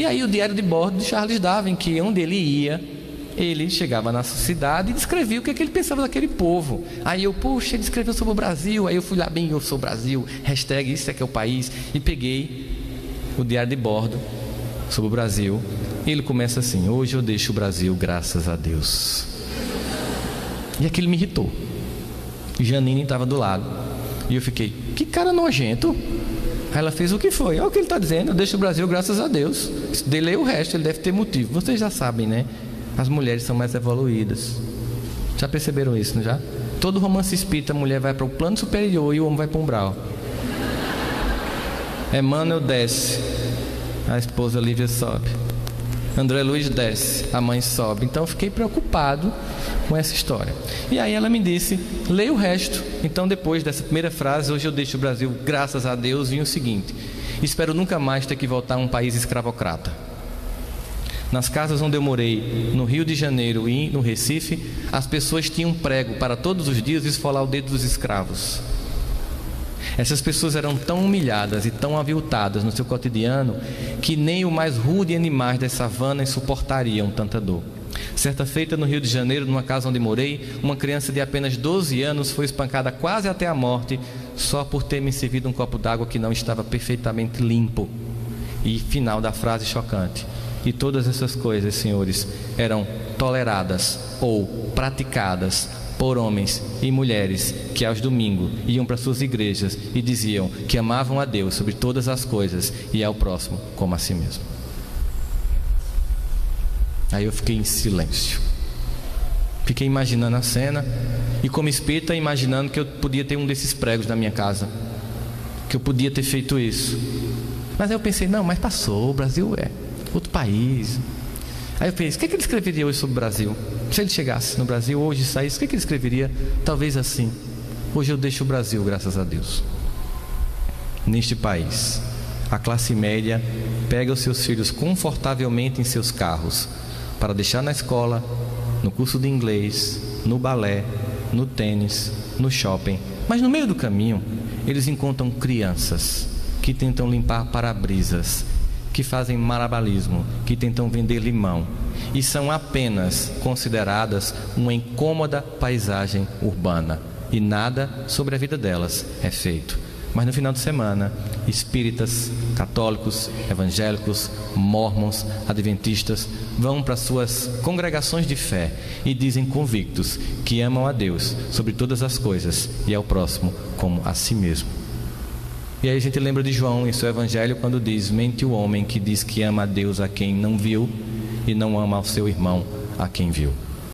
E aí o diário de bordo de Charles Darwin, que onde ele ia, ele chegava na cidade e descrevia o que, é que ele pensava daquele povo. Aí eu, poxa, ele escreveu sobre o Brasil. Aí eu fui lá, bem, eu sou Brasil, hashtag isso é que é o país. E peguei o diário de bordo sobre o Brasil. Ele começa assim: Hoje eu deixo o Brasil, graças a Deus. E aquilo me irritou. Janine estava do lado. E eu fiquei: Que cara nojento. Ela fez o que foi? Olha o que ele está dizendo. Eu deixo o Brasil, graças a Deus. Delei o resto, ele deve ter motivo. Vocês já sabem, né? As mulheres são mais evoluídas. Já perceberam isso, não já? Todo romance espírita, a mulher vai para o plano superior e o homem vai para o umbral. Emmanuel desce, a esposa Lívia sobe. André Luiz desce, a mãe sobe. Então fiquei preocupado com essa história. E aí ela me disse: leia o resto. Então, depois dessa primeira frase, hoje eu deixo o Brasil, graças a Deus, vinha o seguinte: espero nunca mais ter que voltar a um país escravocrata. Nas casas onde eu morei, no Rio de Janeiro e no Recife, as pessoas tinham prego para todos os dias esfolar o dedo dos escravos. Essas pessoas eram tão humilhadas e tão aviltadas no seu cotidiano que nem o mais rude animais das savanas suportariam tanta dor. Certa feita no Rio de Janeiro, numa casa onde morei, uma criança de apenas 12 anos foi espancada quase até a morte só por ter me servido um copo d'água que não estava perfeitamente limpo. E final da frase chocante. E todas essas coisas, senhores, eram toleradas ou praticadas por homens e mulheres que aos domingos iam para suas igrejas e diziam que amavam a Deus sobre todas as coisas e ao próximo como a si mesmo. Aí eu fiquei em silêncio. Fiquei imaginando a cena e como espírita imaginando que eu podia ter um desses pregos na minha casa. Que eu podia ter feito isso. Mas aí eu pensei, não, mas passou, o Brasil é outro país. Aí eu pensei, o que, é que ele escreveria hoje sobre o Brasil? Se ele chegasse no Brasil hoje e saísse, o que, é que ele escreveria? Talvez assim: Hoje eu deixo o Brasil, graças a Deus. Neste país, a classe média pega os seus filhos confortavelmente em seus carros para deixar na escola, no curso de inglês, no balé, no tênis, no shopping. Mas no meio do caminho, eles encontram crianças que tentam limpar para-brisas que fazem marabalismo, que tentam vender limão e são apenas consideradas uma incômoda paisagem urbana e nada sobre a vida delas é feito. Mas no final de semana, espíritas, católicos, evangélicos, mormons, adventistas vão para suas congregações de fé e dizem convictos que amam a Deus sobre todas as coisas e ao próximo como a si mesmo. E aí a gente lembra de João em seu evangelho quando diz: Mente o homem que diz que ama a Deus a quem não viu e não ama ao seu irmão a quem viu.